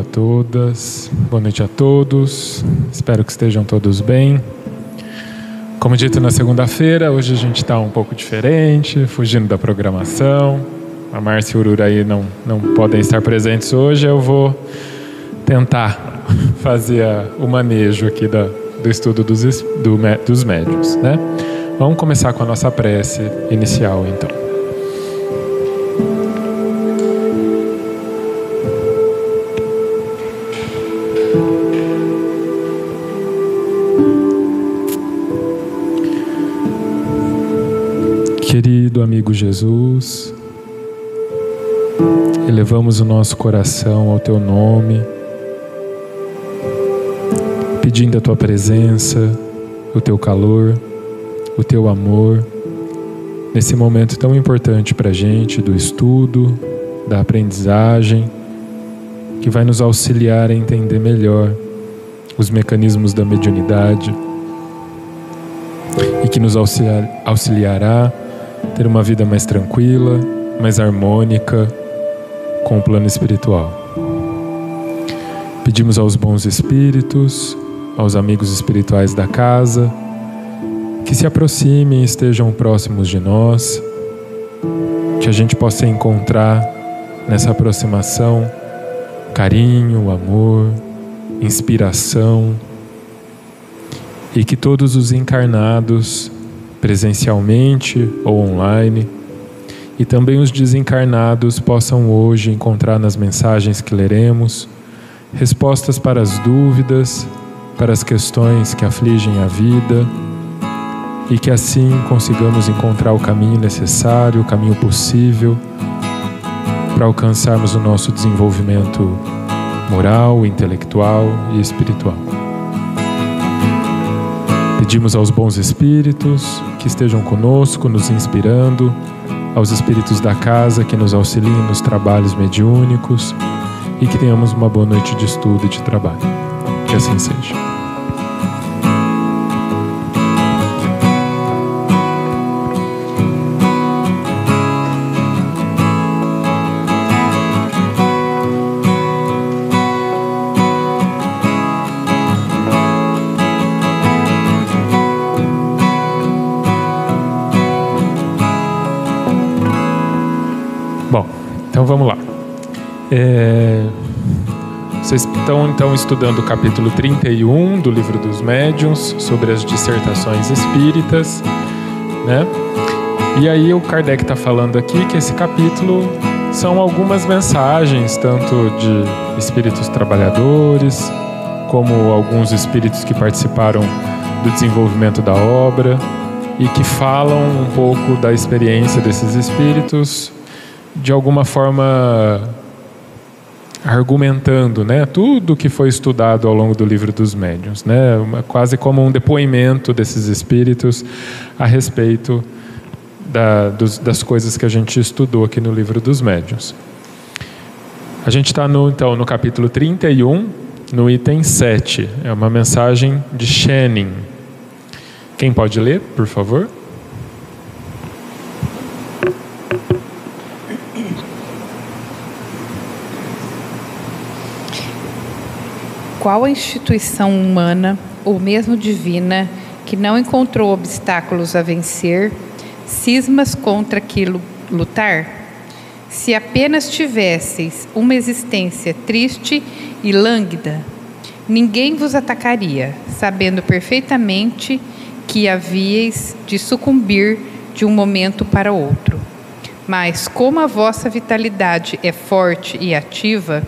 a todas, boa noite a todos. Espero que estejam todos bem. Como dito na segunda-feira, hoje a gente está um pouco diferente, fugindo da programação. A Márcia e o Ururaí não, não podem estar presentes hoje. Eu vou tentar fazer o manejo aqui da, do estudo dos, do, dos médios. Né? Vamos começar com a nossa prece inicial, então. Querido amigo Jesus, elevamos o nosso coração ao Teu nome, pedindo a Tua presença, o Teu calor, o Teu amor, nesse momento tão importante para a gente do estudo, da aprendizagem, que vai nos auxiliar a entender melhor os mecanismos da mediunidade e que nos auxiliar, auxiliará ter uma vida mais tranquila, mais harmônica com o plano espiritual. Pedimos aos bons espíritos, aos amigos espirituais da casa, que se aproximem e estejam próximos de nós, que a gente possa encontrar nessa aproximação carinho, amor, inspiração e que todos os encarnados presencialmente ou online, e também os desencarnados possam hoje encontrar nas mensagens que leremos respostas para as dúvidas, para as questões que afligem a vida, e que assim consigamos encontrar o caminho necessário, o caminho possível para alcançarmos o nosso desenvolvimento moral, intelectual e espiritual. Pedimos aos bons espíritos que estejam conosco, nos inspirando, aos espíritos da casa que nos auxiliem nos trabalhos mediúnicos e que tenhamos uma boa noite de estudo e de trabalho. Que assim seja. É... Vocês estão então estudando o capítulo 31 do livro dos médiuns sobre as dissertações espíritas, né? E aí o Kardec está falando aqui que esse capítulo são algumas mensagens, tanto de espíritos trabalhadores, como alguns espíritos que participaram do desenvolvimento da obra e que falam um pouco da experiência desses espíritos de alguma forma argumentando, né, tudo que foi estudado ao longo do livro dos médiuns, né, quase como um depoimento desses espíritos a respeito da, dos, das coisas que a gente estudou aqui no livro dos médiuns. A gente está no, então no capítulo 31, no item 7. É uma mensagem de Shannon. Quem pode ler, por favor? Qual a instituição humana, ou mesmo divina, que não encontrou obstáculos a vencer, cismas contra que lutar? Se apenas tivesseis uma existência triste e lânguida, ninguém vos atacaria, sabendo perfeitamente que havíeis de sucumbir de um momento para outro. Mas como a vossa vitalidade é forte e ativa,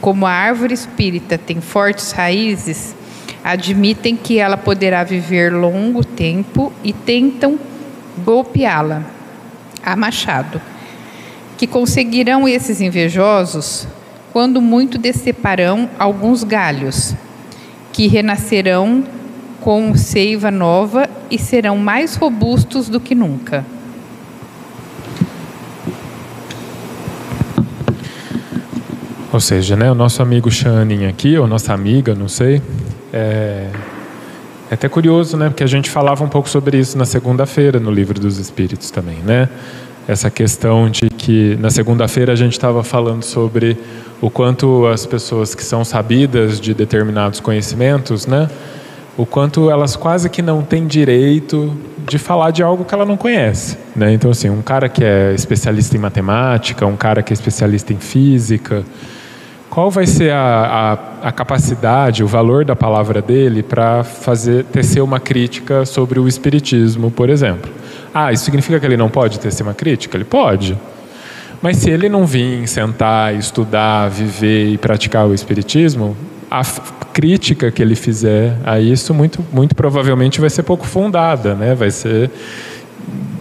como a árvore espírita tem fortes raízes, admitem que ela poderá viver longo tempo e tentam golpeá-la a machado. Que conseguirão esses invejosos quando muito deceparão alguns galhos, que renascerão com seiva nova e serão mais robustos do que nunca. Ou seja, né, o nosso amigo Shannon aqui, ou nossa amiga, não sei, é, É até curioso, né? Porque a gente falava um pouco sobre isso na segunda-feira no livro dos Espíritos também, né? Essa questão de que na segunda-feira a gente estava falando sobre o quanto as pessoas que são sabidas de determinados conhecimentos, né? O quanto elas quase que não têm direito de falar de algo que ela não conhece, né? Então assim, um cara que é especialista em matemática, um cara que é especialista em física, qual vai ser a, a, a capacidade, o valor da palavra dele para fazer tecer uma crítica sobre o espiritismo, por exemplo? Ah, isso significa que ele não pode tecer uma crítica? Ele pode. Mas se ele não vir sentar, estudar, viver e praticar o espiritismo, a crítica que ele fizer a isso muito, muito provavelmente vai ser pouco fundada, né? Vai ser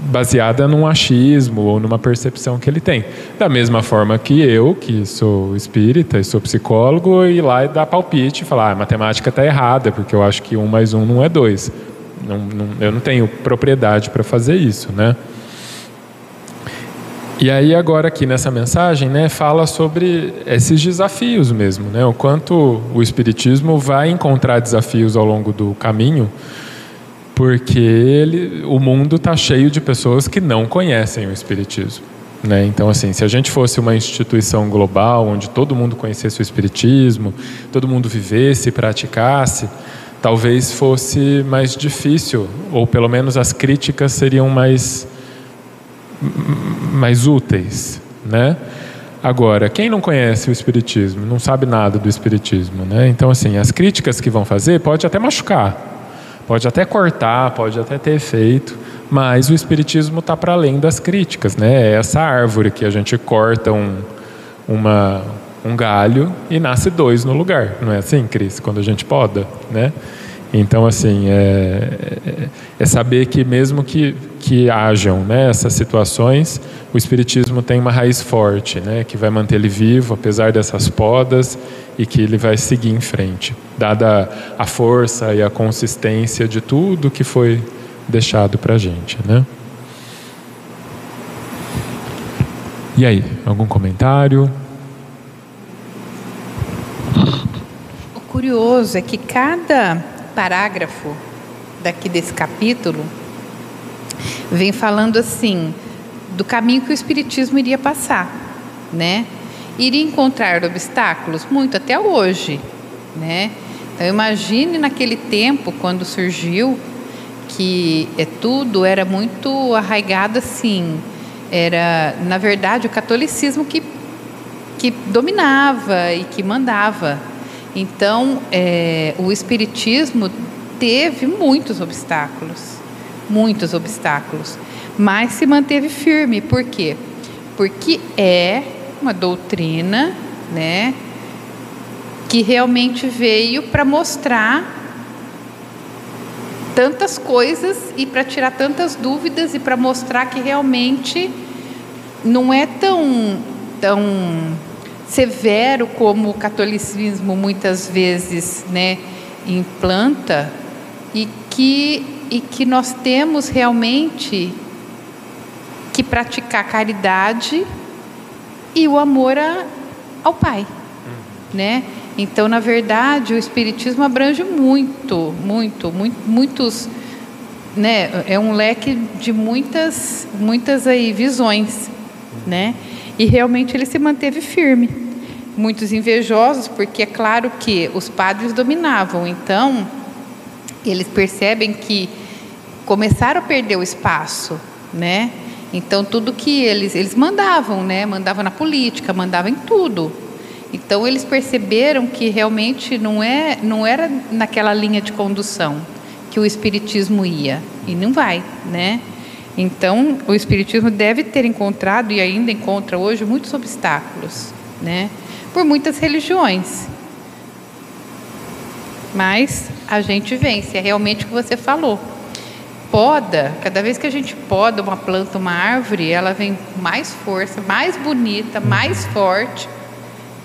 baseada num achismo ou numa percepção que ele tem. Da mesma forma que eu, que sou espírita e sou psicólogo, ir lá e dar palpite e falar: ah, a matemática está errada, porque eu acho que um mais um não é dois. Não, não, eu não tenho propriedade para fazer isso, né? E aí agora aqui nessa mensagem, né, fala sobre esses desafios mesmo, né? O quanto o espiritismo vai encontrar desafios ao longo do caminho porque ele, o mundo está cheio de pessoas que não conhecem o Espiritismo. Né? Então, assim, se a gente fosse uma instituição global, onde todo mundo conhecesse o Espiritismo, todo mundo vivesse e praticasse, talvez fosse mais difícil, ou pelo menos as críticas seriam mais, mais úteis. Né? Agora, quem não conhece o Espiritismo, não sabe nada do Espiritismo, né? então, assim, as críticas que vão fazer pode até machucar, Pode até cortar, pode até ter efeito, mas o Espiritismo está para além das críticas, né? É essa árvore que a gente corta um, uma, um galho e nasce dois no lugar, não é assim, Cris? Quando a gente poda, né? Então, assim, é, é, é saber que mesmo que, que hajam né, essas situações, o Espiritismo tem uma raiz forte, né, que vai manter ele vivo, apesar dessas podas, e que ele vai seguir em frente, dada a força e a consistência de tudo que foi deixado para a gente. Né? E aí, algum comentário? O curioso é que cada parágrafo daqui desse capítulo vem falando assim do caminho que o espiritismo iria passar, né? Iria encontrar obstáculos muito até hoje, né? Então imagine naquele tempo quando surgiu que é tudo era muito arraigado assim, era na verdade o catolicismo que que dominava e que mandava, então, é, o Espiritismo teve muitos obstáculos, muitos obstáculos, mas se manteve firme. Por quê? Porque é uma doutrina, né, que realmente veio para mostrar tantas coisas e para tirar tantas dúvidas e para mostrar que realmente não é tão tão severo como o catolicismo muitas vezes né, implanta e que, e que nós temos realmente que praticar caridade e o amor a, ao Pai, né? Então, na verdade, o Espiritismo abrange muito, muito, muito muitos, né? É um leque de muitas, muitas aí visões, né? E realmente ele se manteve firme. Muitos invejosos, porque é claro que os padres dominavam, então eles percebem que começaram a perder o espaço, né? Então tudo que eles eles mandavam, né? Mandavam na política, mandavam em tudo. Então eles perceberam que realmente não é não era naquela linha de condução que o espiritismo ia e não vai, né? Então, o Espiritismo deve ter encontrado e ainda encontra hoje muitos obstáculos, né? Por muitas religiões. Mas a gente vence, é realmente o que você falou. Poda, cada vez que a gente poda uma planta, uma árvore, ela vem com mais força, mais bonita, mais forte,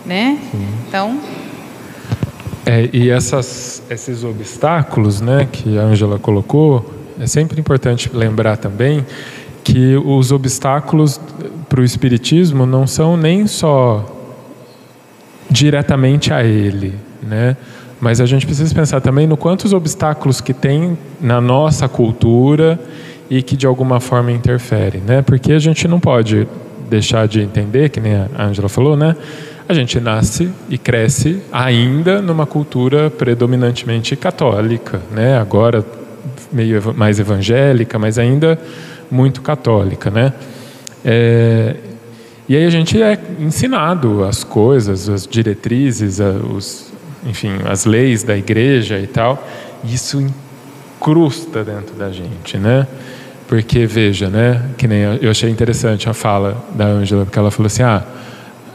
né? Então. É, e essas, esses obstáculos, né, que a Ângela colocou, é sempre importante lembrar também que os obstáculos para o Espiritismo não são nem só diretamente a ele, né? Mas a gente precisa pensar também no quantos obstáculos que tem na nossa cultura e que de alguma forma interferem, né? Porque a gente não pode deixar de entender, que nem a Angela falou, né? A gente nasce e cresce ainda numa cultura predominantemente católica, né? Agora meio mais evangélica, mas ainda muito católica, né? É, e aí a gente é ensinado as coisas, as diretrizes, os, enfim, as leis da igreja e tal. Isso incrusta dentro da gente, né? Porque veja, né? Que nem eu achei interessante a fala da Ângela, porque ela falou assim: ah,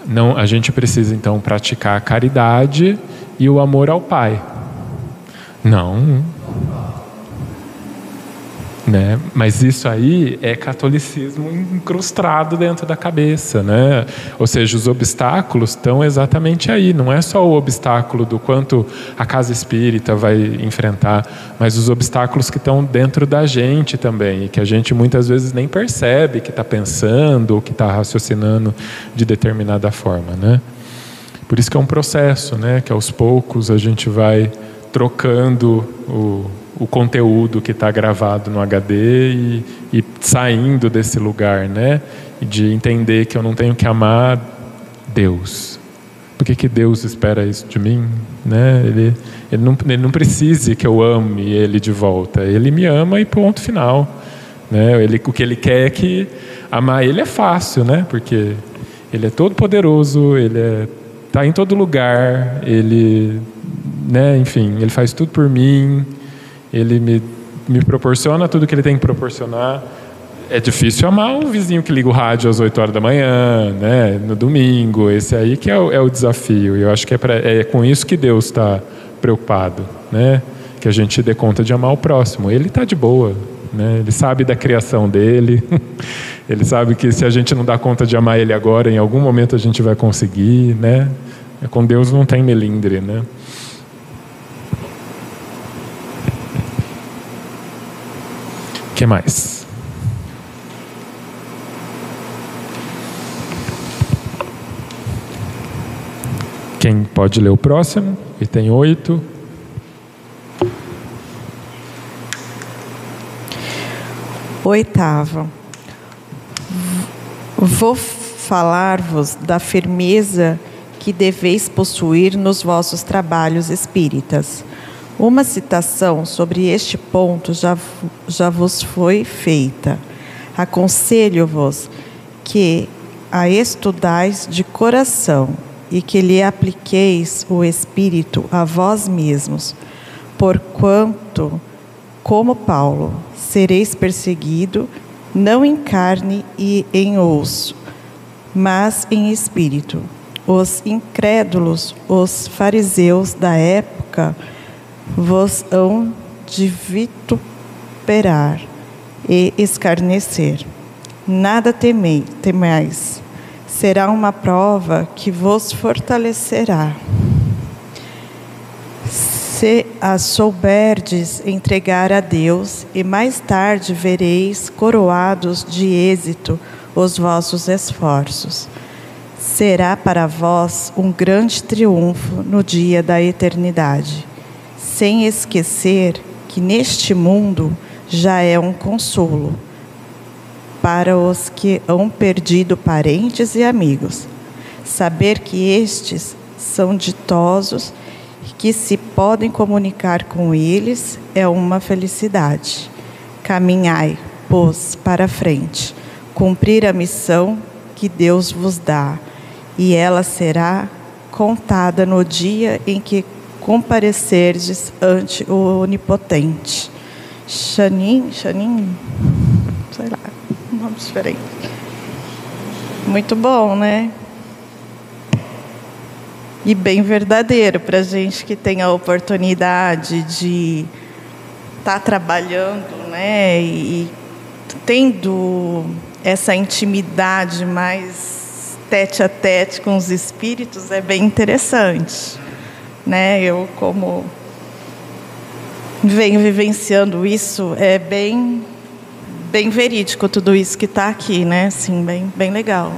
não, a gente precisa então praticar a caridade e o amor ao Pai. Não, né? Mas isso aí é catolicismo incrustado dentro da cabeça, né? Ou seja, os obstáculos estão exatamente aí. Não é só o obstáculo do quanto a casa espírita vai enfrentar, mas os obstáculos que estão dentro da gente também e que a gente muitas vezes nem percebe que está pensando ou que está raciocinando de determinada forma, né? Por isso que é um processo, né? Que aos poucos a gente vai trocando o o conteúdo que está gravado no HD e, e, saindo desse lugar, né? De entender que eu não tenho que amar Deus. Por que, que Deus espera isso de mim? Né? Ele, ele, não, ele não precisa que eu ame Ele de volta. Ele me ama e ponto final. Né? Ele, o que Ele quer é que amar Ele é fácil, né? Porque Ele é todo poderoso, Ele está é, em todo lugar, Ele, né? Enfim, Ele faz tudo por mim. Ele me, me proporciona tudo que ele tem que proporcionar. É difícil amar um vizinho que liga o rádio às 8 horas da manhã, né, no domingo. Esse aí que é o, é o desafio. E eu acho que é, pra, é com isso que Deus está preocupado, né? Que a gente dê conta de amar o próximo. Ele está de boa, né? Ele sabe da criação dele. Ele sabe que se a gente não dá conta de amar ele agora, em algum momento a gente vai conseguir, né? Com Deus não tem melindre, né? Que mais? Quem pode ler o próximo? E tem oito. Oitavo. Vou falar-vos da firmeza que deveis possuir nos vossos trabalhos espíritas uma citação sobre este ponto já, já vos foi feita. Aconselho-vos que a estudais de coração e que lhe apliqueis o Espírito a vós mesmos, porquanto, como Paulo, sereis perseguido, não em carne e em osso, mas em espírito. Os incrédulos, os fariseus da época, vos hão de vituperar e escarnecer. Nada temei, temais. Será uma prova que vos fortalecerá. Se a souberdes entregar a Deus, e mais tarde vereis coroados de êxito os vossos esforços. Será para vós um grande triunfo no dia da eternidade sem esquecer que neste mundo já é um consolo para os que hão perdido parentes e amigos. Saber que estes são ditosos e que se podem comunicar com eles é uma felicidade. Caminhai, pois, para frente, cumprir a missão que Deus vos dá, e ela será contada no dia em que comparecerdes ante o Onipotente. Xanin, Xanin, sei lá, nome diferente. Muito bom, né? E bem verdadeiro para gente que tem a oportunidade de estar tá trabalhando, né? E tendo essa intimidade mais tete a tete com os espíritos é bem interessante né? Eu como venho vivenciando isso, é bem bem verídico tudo isso que está aqui, né? Assim, bem bem legal.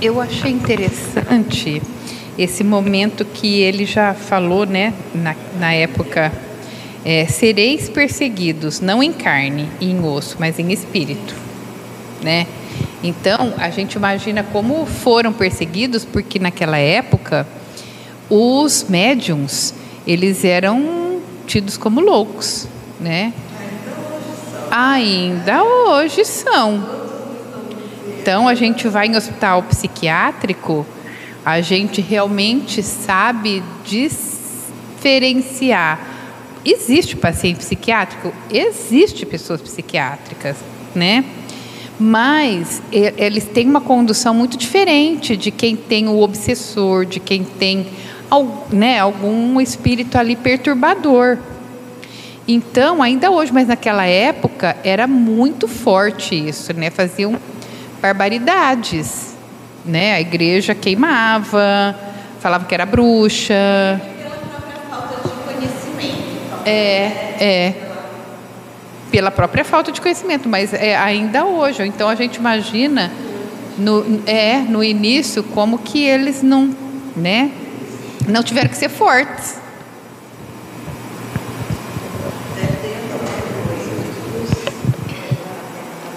Eu achei interessante esse momento que ele já falou, né, na, na época, é, sereis perseguidos, não em carne e em osso, mas em espírito, né? Então, a gente imagina como foram perseguidos, porque naquela época os médiums, eles eram tidos como loucos, né? Ainda hoje são. Então, a gente vai em hospital psiquiátrico, a gente realmente sabe diferenciar. Existe paciente psiquiátrico? Existe pessoas psiquiátricas, né? Mas eles têm uma condução muito diferente de quem tem o obsessor, de quem tem né, algum espírito ali perturbador. Então, ainda hoje, mas naquela época era muito forte isso, né? Faziam barbaridades né? A igreja queimava, falava que era bruxa. É, é. Pela própria falta de conhecimento, mas é ainda hoje. Então a gente imagina no, é, no início como que eles não, né? Não tiveram que ser fortes.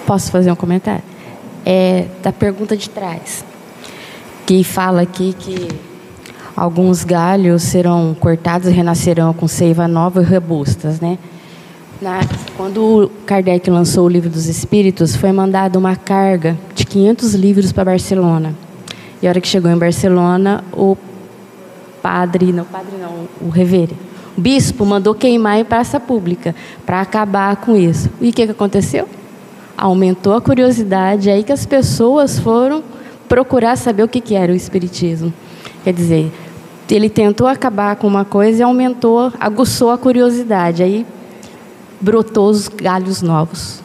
Posso fazer um comentário? É, da pergunta de trás que fala aqui que alguns galhos serão cortados e renascerão com seiva nova e robustas, né? Na, quando Kardec lançou o Livro dos Espíritos, foi mandada uma carga de 500 livros para Barcelona. E a hora que chegou em Barcelona, o padre, não, padre não, o reverendo, o bispo mandou queimar em praça pública para acabar com isso. E o que, que aconteceu? Aumentou a curiosidade, aí que as pessoas foram procurar saber o que, que era o Espiritismo. Quer dizer, ele tentou acabar com uma coisa e aumentou, aguçou a curiosidade. Aí brotou os galhos novos.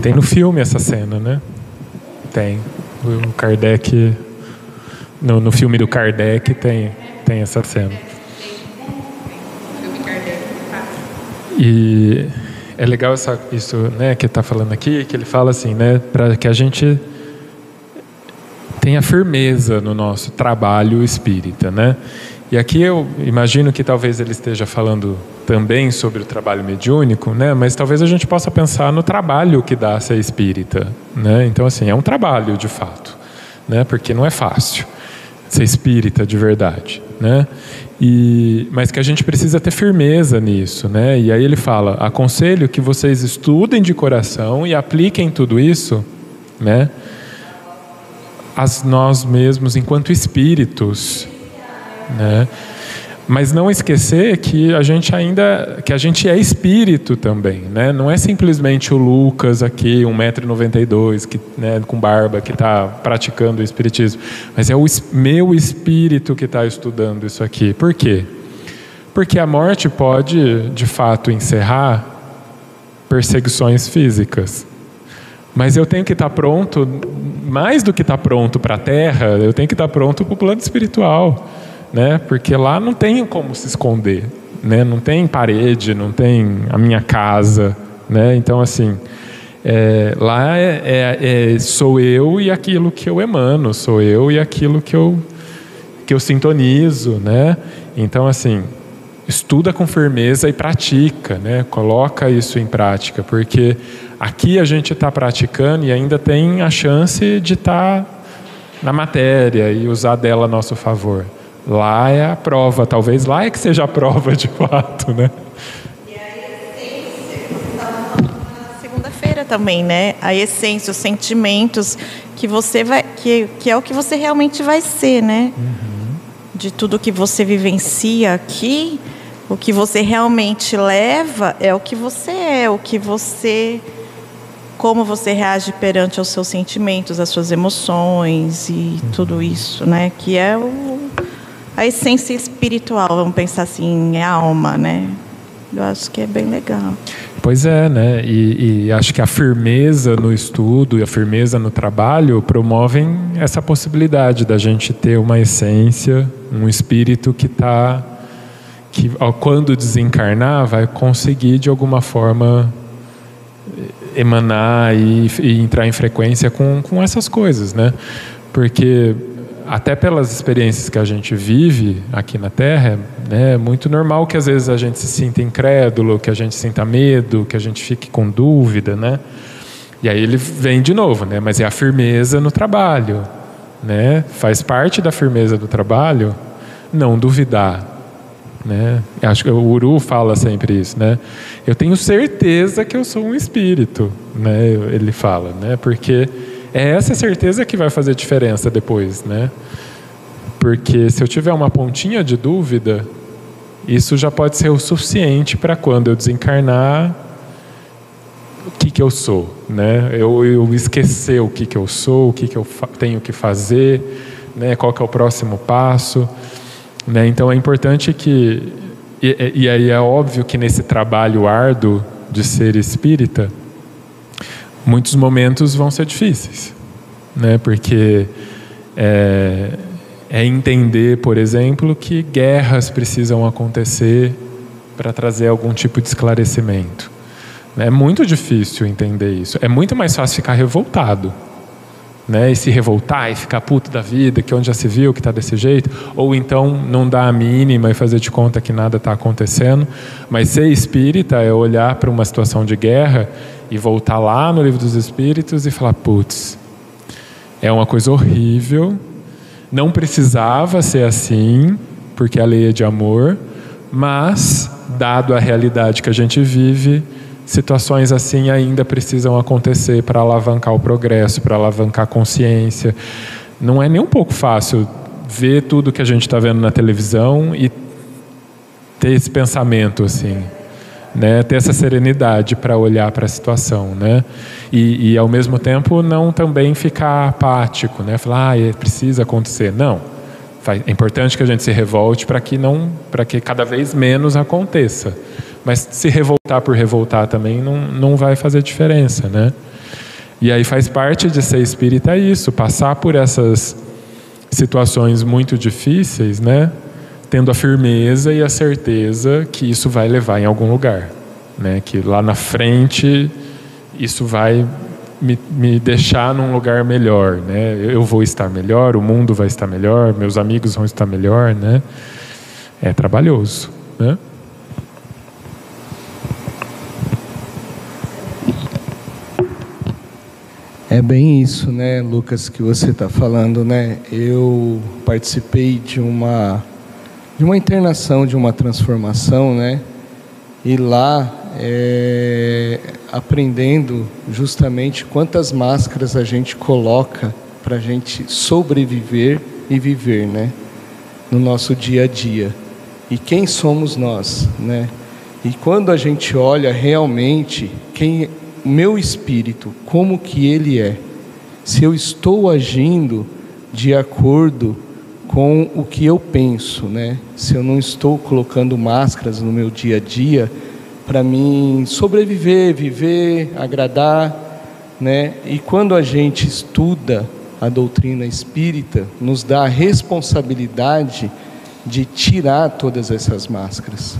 Tem no filme essa cena, né? Tem. O Kardec. No, no filme do Kardec tem, tem essa cena. E é legal essa, isso né, que está falando aqui, que ele fala assim, né, para que a gente tenha firmeza no nosso trabalho espírita, né? E aqui eu imagino que talvez ele esteja falando também sobre o trabalho mediúnico, né? Mas talvez a gente possa pensar no trabalho que dá ser espírita, né? Então assim, é um trabalho de fato, né? Porque não é fácil ser espírita de verdade, né? E, mas que a gente precisa ter firmeza nisso, né? E aí ele fala: aconselho que vocês estudem de coração e apliquem tudo isso, né? A nós mesmos enquanto espíritos, né? Mas não esquecer que a gente ainda, que a gente é espírito também, né? Não é simplesmente o Lucas aqui, 1,92m, que, né, com barba, que está praticando o espiritismo, mas é o meu espírito que está estudando isso aqui. Por quê? Porque a morte pode, de fato, encerrar perseguições físicas. Mas eu tenho que estar tá pronto, mais do que estar tá pronto para a terra, eu tenho que estar tá pronto para o plano espiritual né? Porque lá não tem como se esconder, né? Não tem parede, não tem a minha casa, né? Então assim, é, lá é, é, é, sou eu e aquilo que eu emano, sou eu e aquilo que eu que eu sintonizo, né? Então assim, estuda com firmeza e pratica, né? Coloca isso em prática, porque aqui a gente está praticando e ainda tem a chance de estar tá na matéria e usar dela a nosso favor. Lá é a prova, talvez lá é que seja a prova de fato, né? E a essência, segunda-feira também, né? A essência, os sentimentos que você vai, que, que é o que você realmente vai ser, né? Uhum. De tudo que você vivencia aqui, o que você realmente leva é o que você é, o que você como você reage perante os seus sentimentos, as suas emoções e uhum. tudo isso, né? Que é o a essência espiritual, vamos pensar assim, é a alma, né? Eu acho que é bem legal. Pois é, né? E, e, acho que a firmeza no estudo e a firmeza no trabalho promovem essa possibilidade da gente ter uma essência, um espírito que está, que quando desencarnar vai conseguir de alguma forma emanar e, e, entrar em frequência com, com essas coisas, né? Porque até pelas experiências que a gente vive aqui na Terra, né, é muito normal que às vezes a gente se sinta incrédulo, que a gente sinta medo, que a gente fique com dúvida, né? E aí ele vem de novo, né? Mas é a firmeza no trabalho, né? Faz parte da firmeza do trabalho não duvidar, né? Acho que o Uru fala sempre isso, né? Eu tenho certeza que eu sou um espírito, né? Ele fala, né? Porque é essa certeza que vai fazer diferença depois, né? Porque se eu tiver uma pontinha de dúvida, isso já pode ser o suficiente para quando eu desencarnar, o que, que eu sou, né? Eu, eu esquecer o que, que eu sou, o que, que eu tenho que fazer, né? Qual que é o próximo passo. Né? Então é importante que. E, e aí é óbvio que nesse trabalho árduo de ser espírita, muitos momentos vão ser difíceis, né? porque é, é entender, por exemplo, que guerras precisam acontecer para trazer algum tipo de esclarecimento. É muito difícil entender isso. É muito mais fácil ficar revoltado né, e se revoltar e ficar puto da vida, que onde já se viu que está desse jeito, ou então não dar a mínima e fazer de conta que nada está acontecendo. Mas ser espírita é olhar para uma situação de guerra e voltar lá no livro dos Espíritos e falar: putz, é uma coisa horrível, não precisava ser assim, porque a lei é de amor, mas, dado a realidade que a gente vive, situações assim ainda precisam acontecer para alavancar o progresso, para alavancar a consciência. Não é nem um pouco fácil ver tudo que a gente está vendo na televisão e ter esse pensamento assim, né? Ter essa serenidade para olhar para a situação, né? E, e, ao mesmo tempo não também ficar apático, né? Falar, ah, é, precisa acontecer. Não. É importante que a gente se revolte para que não, para que cada vez menos aconteça. Mas se revoltar por revoltar também não, não vai fazer diferença, né? E aí faz parte de ser espírita isso, passar por essas situações muito difíceis, né? Tendo a firmeza e a certeza que isso vai levar em algum lugar, né? Que lá na frente isso vai me, me deixar num lugar melhor, né? Eu vou estar melhor, o mundo vai estar melhor, meus amigos vão estar melhor, né? É trabalhoso, né? É bem isso, né, Lucas, que você está falando, né? Eu participei de uma de uma internação, de uma transformação, né? E lá é, aprendendo justamente quantas máscaras a gente coloca para a gente sobreviver e viver, né? No nosso dia a dia. E quem somos nós, né? E quando a gente olha realmente quem o meu espírito, como que ele é. Se eu estou agindo de acordo com o que eu penso, né? Se eu não estou colocando máscaras no meu dia a dia para mim sobreviver, viver, agradar, né? E quando a gente estuda a doutrina espírita, nos dá a responsabilidade de tirar todas essas máscaras,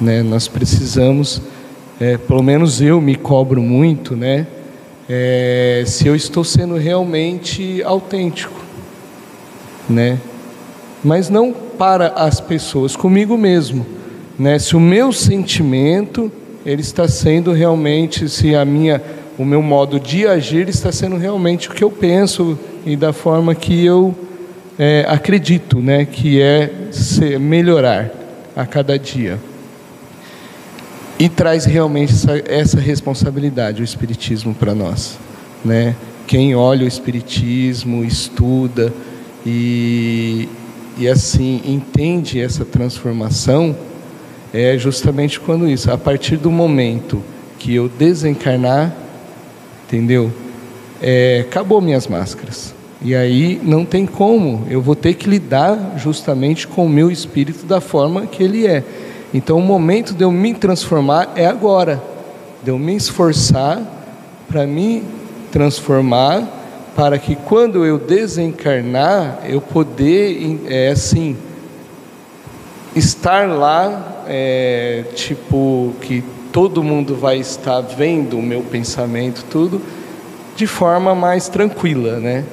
né? Nós precisamos é, pelo menos eu me cobro muito, né? É, se eu estou sendo realmente autêntico, né? Mas não para as pessoas, comigo mesmo, né? Se o meu sentimento ele está sendo realmente, se a minha, o meu modo de agir está sendo realmente o que eu penso e da forma que eu é, acredito, né? Que é ser, melhorar a cada dia. E traz realmente essa, essa responsabilidade, o Espiritismo, para nós. Né? Quem olha o Espiritismo, estuda e, e assim entende essa transformação, é justamente quando isso, a partir do momento que eu desencarnar, entendeu? É, acabou minhas máscaras. E aí não tem como, eu vou ter que lidar justamente com o meu espírito da forma que ele é. Então, o momento de eu me transformar é agora, de eu me esforçar para me transformar, para que quando eu desencarnar, eu poder, é, assim, estar lá, é, tipo, que todo mundo vai estar vendo o meu pensamento, tudo, de forma mais tranquila, né?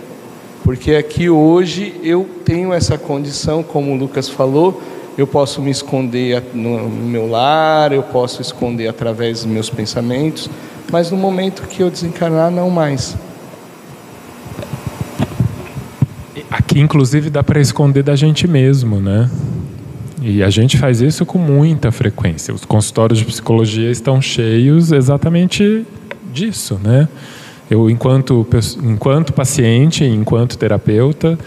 Porque aqui hoje eu tenho essa condição, como o Lucas falou, eu posso me esconder no meu lar, eu posso esconder através dos meus pensamentos, mas no momento que eu desencarnar, não mais. Inclusive, dá para esconder da gente mesmo, né? E a gente faz isso com muita frequência. Os consultórios de psicologia estão cheios exatamente disso, né? Eu, enquanto, enquanto paciente, enquanto terapeuta,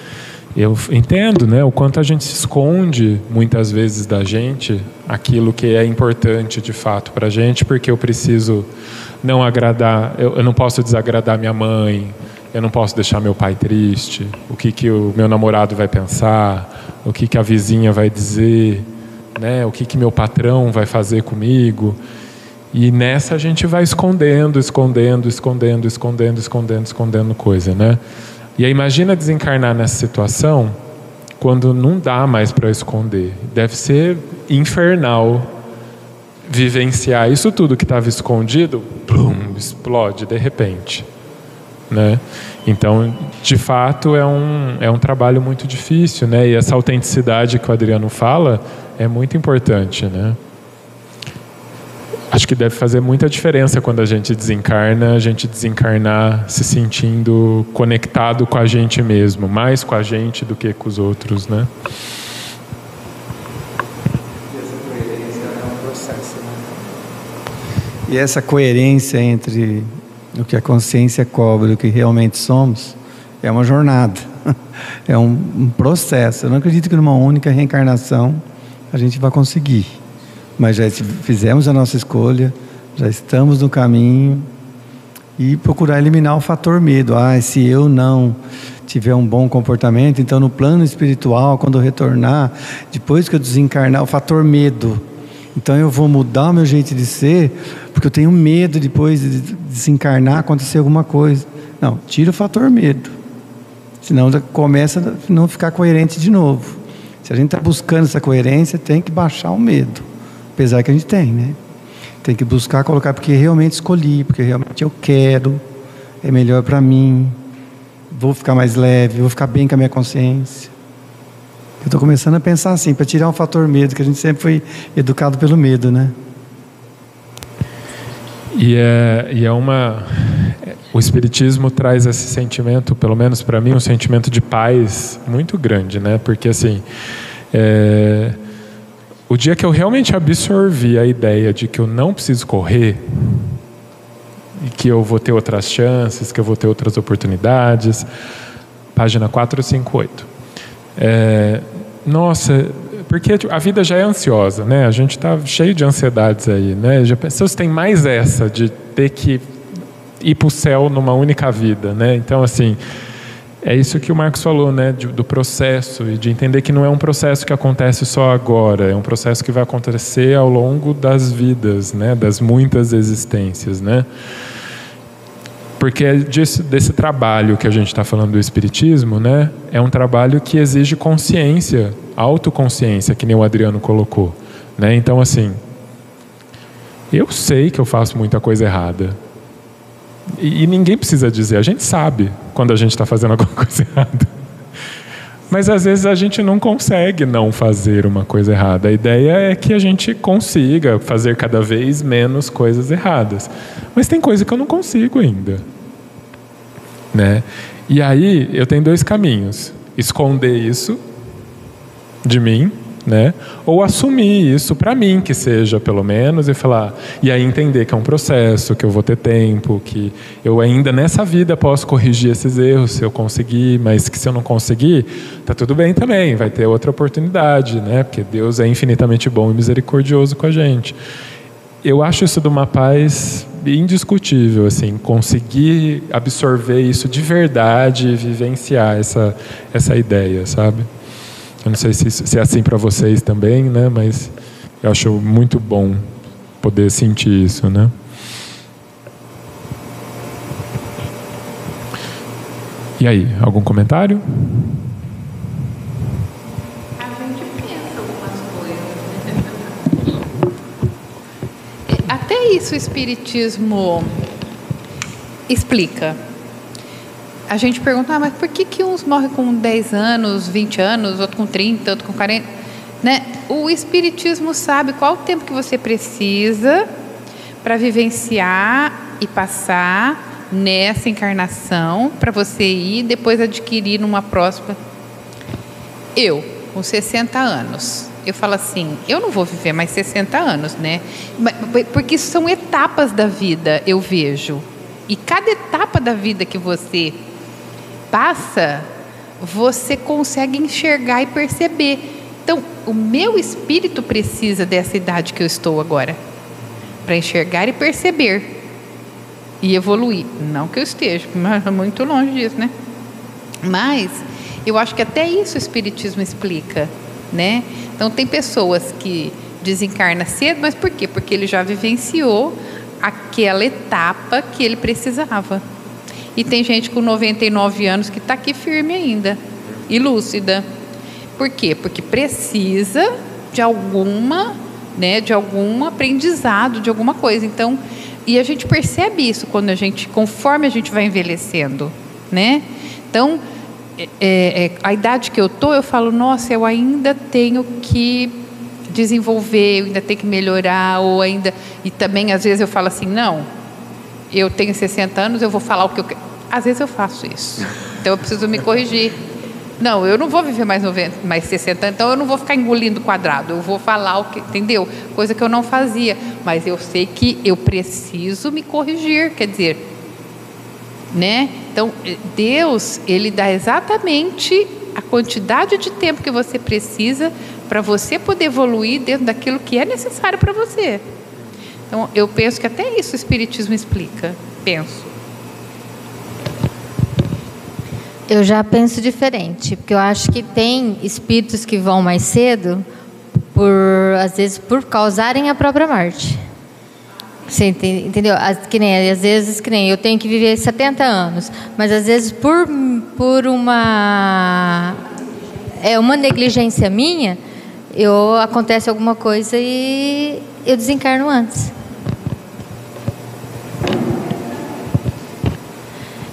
eu entendo, né, o quanto a gente se esconde muitas vezes da gente aquilo que é importante de fato para a gente, porque eu preciso não agradar, eu, eu não posso desagradar minha mãe, eu não posso deixar meu pai triste, o que, que o meu namorado vai pensar, o que, que a vizinha vai dizer, né? o que, que meu patrão vai fazer comigo. E nessa a gente vai escondendo, escondendo, escondendo, escondendo, escondendo, escondendo coisa, né? E aí imagina desencarnar nessa situação quando não dá mais para esconder. Deve ser infernal vivenciar isso tudo que estava escondido, plum, explode de repente. Né? Então, de fato, é um, é um trabalho muito difícil, né? E essa autenticidade que o Adriano fala é muito importante, né? Acho que deve fazer muita diferença quando a gente desencarna, a gente desencarnar se sentindo conectado com a gente mesmo, mais com a gente do que com os outros, né? E essa coerência entre o que a consciência cobra e o que realmente somos é uma jornada, é um, um processo. Eu não acredito que numa única reencarnação a gente vai conseguir, mas já fizemos a nossa escolha, já estamos no caminho e procurar eliminar o fator medo. Ah, se eu não tiver um bom comportamento, então no plano espiritual, quando eu retornar, depois que eu desencarnar, o fator medo então eu vou mudar o meu jeito de ser, porque eu tenho medo depois de desencarnar acontecer alguma coisa. Não, tira o fator medo. Senão começa a não ficar coerente de novo. Se a gente está buscando essa coerência, tem que baixar o medo. Apesar que a gente tem, né? Tem que buscar colocar porque realmente escolhi, porque realmente eu quero, é melhor para mim, vou ficar mais leve, vou ficar bem com a minha consciência. Eu estou começando a pensar assim, para tirar um fator medo, que a gente sempre foi educado pelo medo, né? E é, e é uma. O Espiritismo traz esse sentimento, pelo menos para mim, um sentimento de paz muito grande, né? Porque assim. É, o dia que eu realmente absorvi a ideia de que eu não preciso correr, e que eu vou ter outras chances, que eu vou ter outras oportunidades, página 458. É, nossa, porque a vida já é ansiosa, né? A gente está cheio de ansiedades aí, né? Já pessoas têm mais essa de ter que ir para o céu numa única vida, né? Então, assim, é isso que o Marcos falou, né? do processo e de entender que não é um processo que acontece só agora, é um processo que vai acontecer ao longo das vidas, né? Das muitas existências, né? Porque é disso, desse trabalho que a gente está falando do Espiritismo, né? É um trabalho que exige consciência, autoconsciência, que nem o Adriano colocou. Né? Então, assim, eu sei que eu faço muita coisa errada. E, e ninguém precisa dizer, a gente sabe quando a gente está fazendo alguma coisa errada. Mas às vezes a gente não consegue não fazer uma coisa errada. A ideia é que a gente consiga fazer cada vez menos coisas erradas. Mas tem coisa que eu não consigo ainda né? E aí eu tenho dois caminhos: esconder isso de mim, né? Ou assumir isso para mim, que seja pelo menos, e falar, e aí entender que é um processo, que eu vou ter tempo, que eu ainda nessa vida posso corrigir esses erros se eu conseguir, mas que se eu não conseguir, tá tudo bem também, vai ter outra oportunidade, né? Porque Deus é infinitamente bom e misericordioso com a gente. Eu acho isso de uma paz indiscutível, assim, conseguir absorver isso de verdade e vivenciar essa, essa ideia, sabe? Eu não sei se, se é assim para vocês também, né? Mas eu acho muito bom poder sentir isso, né? E aí, algum comentário? Isso o Espiritismo explica? A gente pergunta, ah, mas por que, que uns morrem com 10 anos, 20 anos, outro com 30, outro com 40? Né? O Espiritismo sabe qual o tempo que você precisa para vivenciar e passar nessa encarnação, para você ir depois adquirir numa próxima. Eu, com 60 anos, eu falo assim, eu não vou viver mais 60 anos, né? Porque são etapas da vida, eu vejo. E cada etapa da vida que você passa, você consegue enxergar e perceber. Então, o meu espírito precisa dessa idade que eu estou agora para enxergar e perceber e evoluir. Não que eu esteja, muito longe disso, né? Mas eu acho que até isso o espiritismo explica, né? Então tem pessoas que desencarna cedo, mas por quê? Porque ele já vivenciou aquela etapa que ele precisava. E tem gente com 99 anos que está aqui firme ainda e lúcida. Por quê? Porque precisa de alguma, né, de algum aprendizado, de alguma coisa. Então, e a gente percebe isso quando a gente, conforme a gente vai envelhecendo, né? Então, é, é, a idade que eu tô, eu falo, nossa, eu ainda tenho que desenvolver, eu ainda tenho que melhorar, ou ainda. E também, às vezes, eu falo assim, não, eu tenho 60 anos, eu vou falar o que eu quero. Às vezes eu faço isso. Então eu preciso me corrigir. Não, eu não vou viver mais, 90, mais 60 então eu não vou ficar engolindo quadrado, eu vou falar o que, entendeu? Coisa que eu não fazia, mas eu sei que eu preciso me corrigir, quer dizer, né? Então, Deus, ele dá exatamente a quantidade de tempo que você precisa para você poder evoluir dentro daquilo que é necessário para você. Então, eu penso que até isso o Espiritismo explica. Penso. Eu já penso diferente, porque eu acho que tem espíritos que vão mais cedo, por às vezes por causarem a própria morte. Você entendeu? Que nem, às vezes, que nem eu tenho que viver 70 anos, mas às vezes por, por uma é uma negligência minha, eu acontece alguma coisa e eu desencarno antes.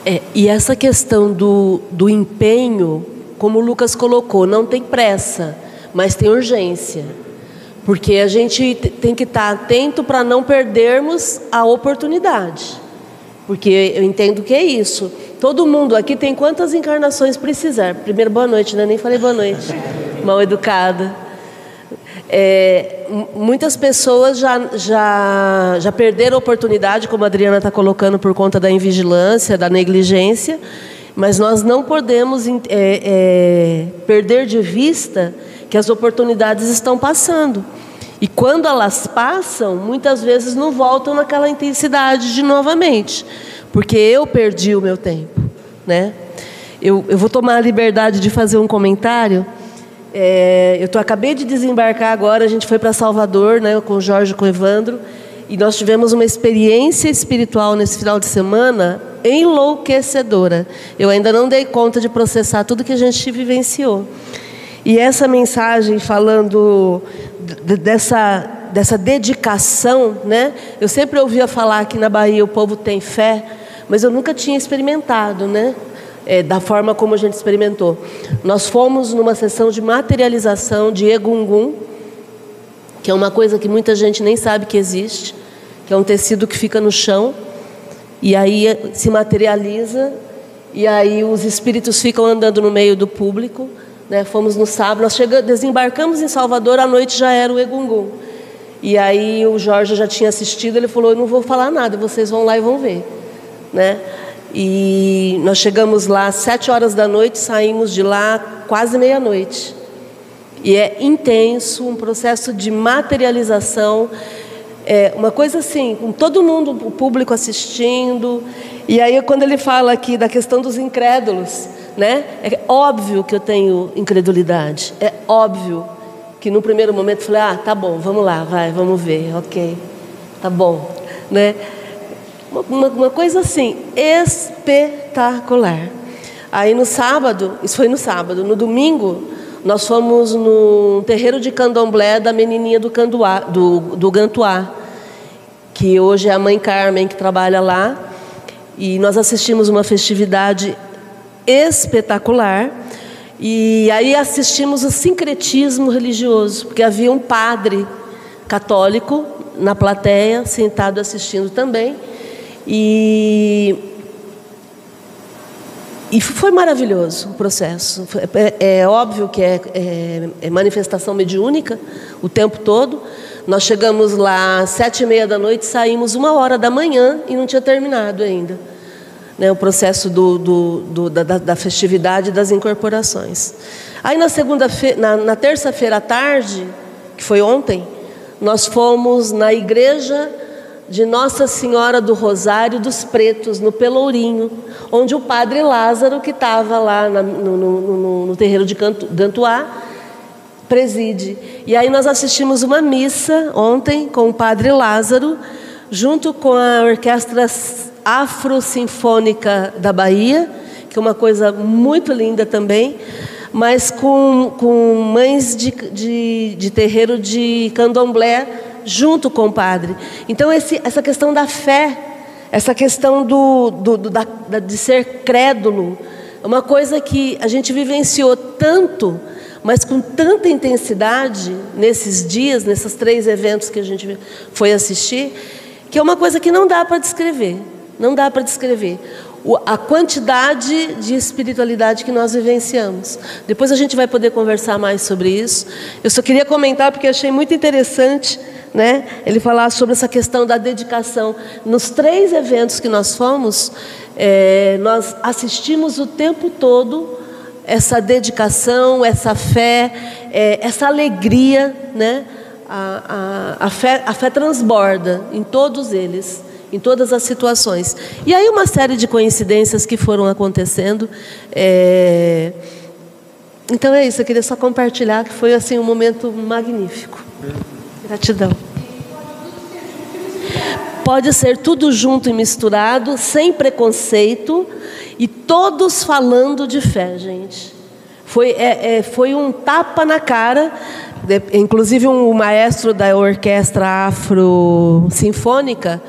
É, e essa questão do, do empenho, como o Lucas colocou, não tem pressa, mas tem urgência. Porque a gente tem que estar atento para não perdermos a oportunidade. Porque eu entendo que é isso. Todo mundo aqui tem quantas encarnações precisar. Primeiro, boa noite, né? Nem falei boa noite. Mal educada. É, muitas pessoas já, já, já perderam a oportunidade, como a Adriana está colocando, por conta da invigilância, da negligência, mas nós não podemos é, é, perder de vista que as oportunidades estão passando. E quando elas passam, muitas vezes não voltam naquela intensidade de novamente, porque eu perdi o meu tempo. Né? Eu, eu vou tomar a liberdade de fazer um comentário é, eu tô, acabei de desembarcar agora, a gente foi para Salvador, né, com o Jorge, com o Evandro, e nós tivemos uma experiência espiritual nesse final de semana enlouquecedora. Eu ainda não dei conta de processar tudo que a gente vivenciou. E essa mensagem falando dessa, dessa dedicação, né? Eu sempre ouvia falar que na Bahia o povo tem fé, mas eu nunca tinha experimentado, né? é, da forma como a gente experimentou. Nós fomos numa sessão de materialização de egungun, que é uma coisa que muita gente nem sabe que existe, que é um tecido que fica no chão e aí se materializa e aí os espíritos ficam andando no meio do público. Né? Fomos no sábado, nós chegamos, desembarcamos em Salvador, à noite já era o egungun. E aí o Jorge já tinha assistido, ele falou: "Eu não vou falar nada, vocês vão lá e vão ver", né? E nós chegamos lá às sete horas da noite, saímos de lá quase meia-noite. E é intenso, um processo de materialização, é uma coisa assim, com todo mundo, o público assistindo. E aí quando ele fala aqui da questão dos incrédulos, né? É óbvio que eu tenho incredulidade. É óbvio que no primeiro momento eu falei: "Ah, tá bom, vamos lá, vai, vamos ver. OK. Tá bom", né? Uma, uma coisa assim, espetacular. Aí no sábado, isso foi no sábado, no domingo, nós fomos no terreiro de candomblé da menininha do, Canduá, do, do Gantuá, que hoje é a mãe Carmen que trabalha lá, e nós assistimos uma festividade espetacular. E aí assistimos o sincretismo religioso, porque havia um padre católico na plateia, sentado assistindo também. E, e foi maravilhoso o processo. É, é óbvio que é, é, é, manifestação mediúnica o tempo todo. Nós chegamos lá às sete e meia da noite, saímos uma hora da manhã e não tinha terminado ainda né, o processo do, do, do, da, da, festividade das incorporações. Aí na segunda na, na terça-feira à tarde, que foi ontem, nós fomos na igreja de Nossa Senhora do Rosário dos Pretos, no Pelourinho, onde o padre Lázaro, que estava lá na, no, no, no, terreiro de Gantuá, preside. E aí nós assistimos uma missa ontem com o padre Lázaro, junto com a orquestra Afro-Sinfônica da Bahia, que é uma coisa muito linda também, mas com, com mães de, de, de terreiro de candomblé junto com o padre. Então, esse, essa questão da fé, essa questão do, do, do da, de ser crédulo, é uma coisa que a gente vivenciou tanto, mas com tanta intensidade nesses dias, nesses três eventos que a gente foi assistir, que é uma coisa que não dá para descrever. Não dá para descrever a quantidade de espiritualidade que nós vivenciamos. Depois a gente vai poder conversar mais sobre isso. Eu só queria comentar porque achei muito interessante, né? Ele falar sobre essa questão da dedicação. Nos três eventos que nós fomos, é, nós assistimos o tempo todo essa dedicação, essa fé, é, essa alegria, né? A, a, a, fé, a fé transborda em todos eles em todas as situações. E aí uma série de coincidências que foram acontecendo. É... Então é isso, eu queria só compartilhar que foi assim um momento magnífico. Gratidão. Pode ser tudo junto e misturado, sem preconceito e todos falando de fé, gente. Foi, é, é, foi um tapa na cara. Inclusive, um maestro da orquestra afro-sinfônica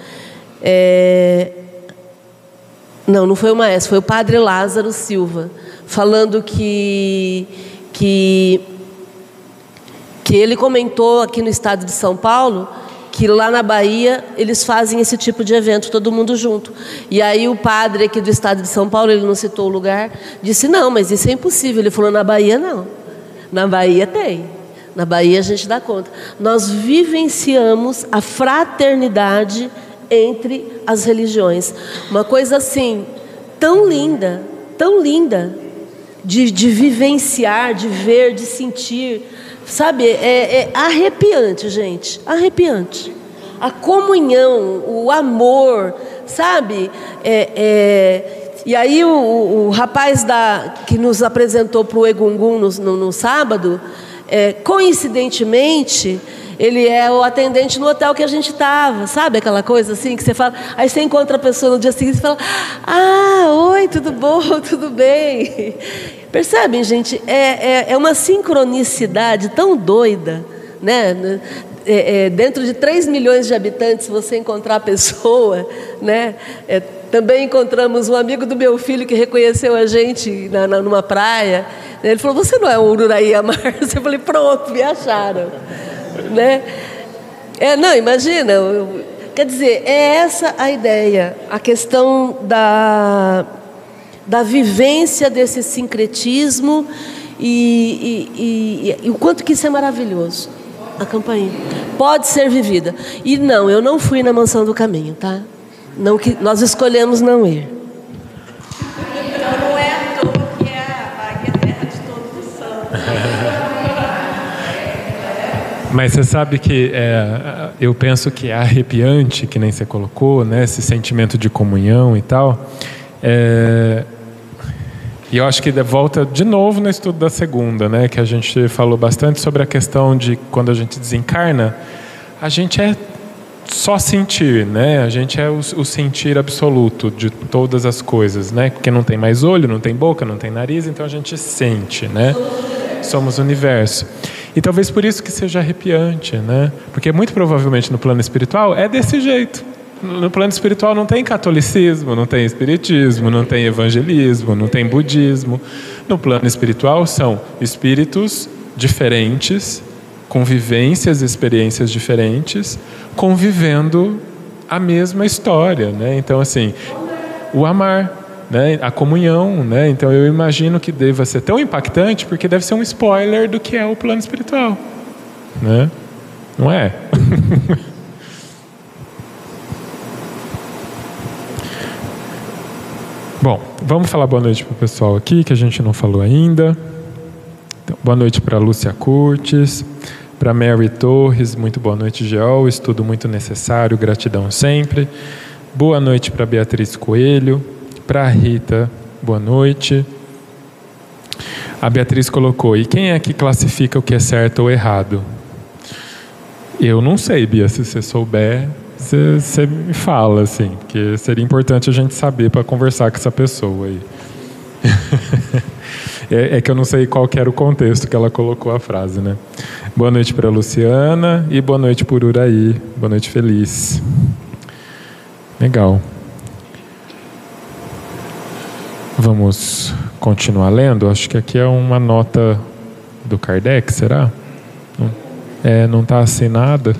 é... Não, não foi o maestro, foi o padre Lázaro Silva, falando que, que, que ele comentou aqui no estado de São Paulo que lá na Bahia eles fazem esse tipo de evento, todo mundo junto. E aí o padre aqui do estado de São Paulo, ele não citou o lugar, disse: não, mas isso é impossível. Ele falou: na Bahia não. Na Bahia tem. Na Bahia a gente dá conta. Nós vivenciamos a fraternidade entre as religiões. Uma coisa assim, tão linda, tão linda, de, de vivenciar, de ver, de sentir. Sabe, é, é arrepiante, gente, arrepiante. A comunhão, o amor, sabe? É, é, e aí o, o, rapaz da, que nos apresentou para o Egungun no, no, no sábado, é, coincidentemente, ele é o atendente no hotel que a gente estava, sabe aquela coisa assim que você fala, aí você encontra a pessoa no dia seguinte e fala, ah, oi, tudo bom, tudo bem. Percebem, gente? É, é, é uma sincronicidade tão doida, né? É, é, dentro de 3 milhões de habitantes, você encontrar a pessoa, né? É, também encontramos um amigo do meu filho que reconheceu a gente na, na, numa praia. Ele falou: Você não é o Ururaí Amar? Eu falei: Pronto, me acharam né? É, não, imagina. Quer dizer, é essa a ideia, a questão da, da vivência desse sincretismo e, e, e, e o quanto que isso é maravilhoso. A campainha pode ser vivida. E não, eu não fui na mansão do caminho, tá? Não que nós escolhemos não ir. Mas você sabe que é, eu penso que é arrepiante, que nem você colocou, né, esse sentimento de comunhão e tal. É, e eu acho que volta de novo no estudo da segunda, né, que a gente falou bastante sobre a questão de quando a gente desencarna, a gente é só sentir, né? A gente é o, o, sentir absoluto de todas as coisas, né? Porque não tem mais olho, não tem boca, não tem nariz, então a gente sente, né? Somos o universo. E talvez por isso que seja arrepiante, né? Porque muito provavelmente no plano espiritual é desse jeito. No plano espiritual não tem catolicismo, não tem espiritismo, não tem evangelismo, não tem budismo. No plano espiritual são espíritos diferentes, com vivências e experiências diferentes, convivendo a mesma história, né? Então assim, o amar, né? A comunhão, né? Então eu imagino que deva ser tão impactante porque deve ser um spoiler do que é o plano espiritual, né? Não é? Bom, vamos falar boa noite para o pessoal aqui que a gente não falou ainda. Então, boa noite para Lúcia Curtis, para Mary Torres, muito boa noite, Geol, estudo muito necessário, gratidão sempre. Boa noite para Beatriz Coelho, para Rita, boa noite. A Beatriz colocou: e quem é que classifica o que é certo ou errado? Eu não sei, Bia. Se você souber, você, você me fala, assim, porque seria importante a gente saber para conversar com essa pessoa aí. é, é, que eu não sei qual era o contexto que ela colocou a frase, né? Boa noite para Luciana e boa noite por Uraí. Boa noite, feliz. Legal. Vamos continuar lendo? Acho que aqui é uma nota do Kardec, será? Não, é, não está assinada.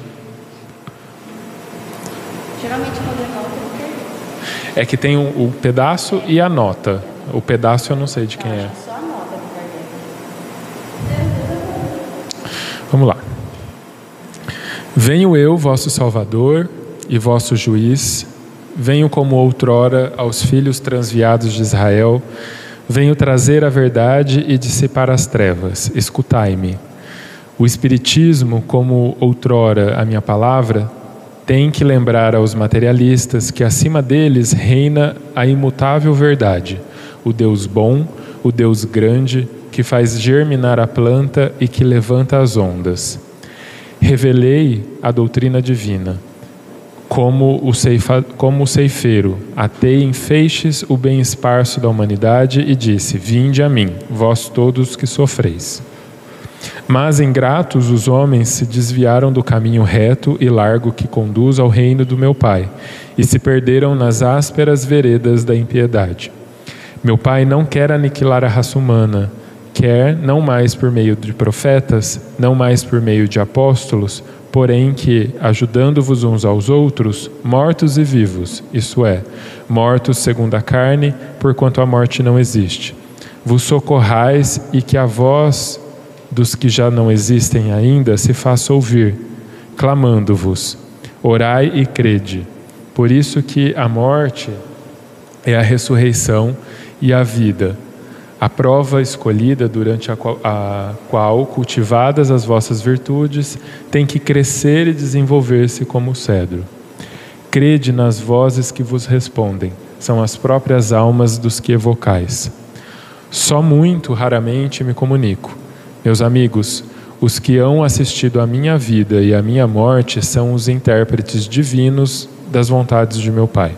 Geralmente quando é nota é que tem o, o, pedaço e a nota. O pedaço eu não sei de quem é. Vamos lá. Venho eu, vosso Salvador e vosso Juiz, Venho como outrora aos filhos transviados de Israel, venho trazer a verdade e dissipar as trevas. Escutai-me. O Espiritismo, como outrora a minha palavra, tem que lembrar aos materialistas que acima deles reina a imutável verdade, o Deus bom, o Deus grande, que faz germinar a planta e que levanta as ondas. Revelei a doutrina divina como o, ceifa, como o ceifeiro, atei em feixes o bem esparso da humanidade e disse: Vinde a mim, vós todos que sofreis. Mas ingratos os homens se desviaram do caminho reto e largo que conduz ao reino do meu Pai, e se perderam nas ásperas veredas da impiedade. Meu Pai não quer aniquilar a raça humana, quer, não mais por meio de profetas, não mais por meio de apóstolos, porém que, ajudando-vos uns aos outros, mortos e vivos, isso é, mortos segundo a carne, porquanto a morte não existe, vos socorrais e que a voz dos que já não existem ainda se faça ouvir, clamando-vos: orai e crede. Por isso que a morte é a ressurreição e a vida a prova escolhida durante a qual, a qual, cultivadas as vossas virtudes, tem que crescer e desenvolver-se como o cedro. Crede nas vozes que vos respondem, são as próprias almas dos que evocais. Só muito raramente me comunico. Meus amigos, os que hão assistido à minha vida e à minha morte são os intérpretes divinos das vontades de meu Pai.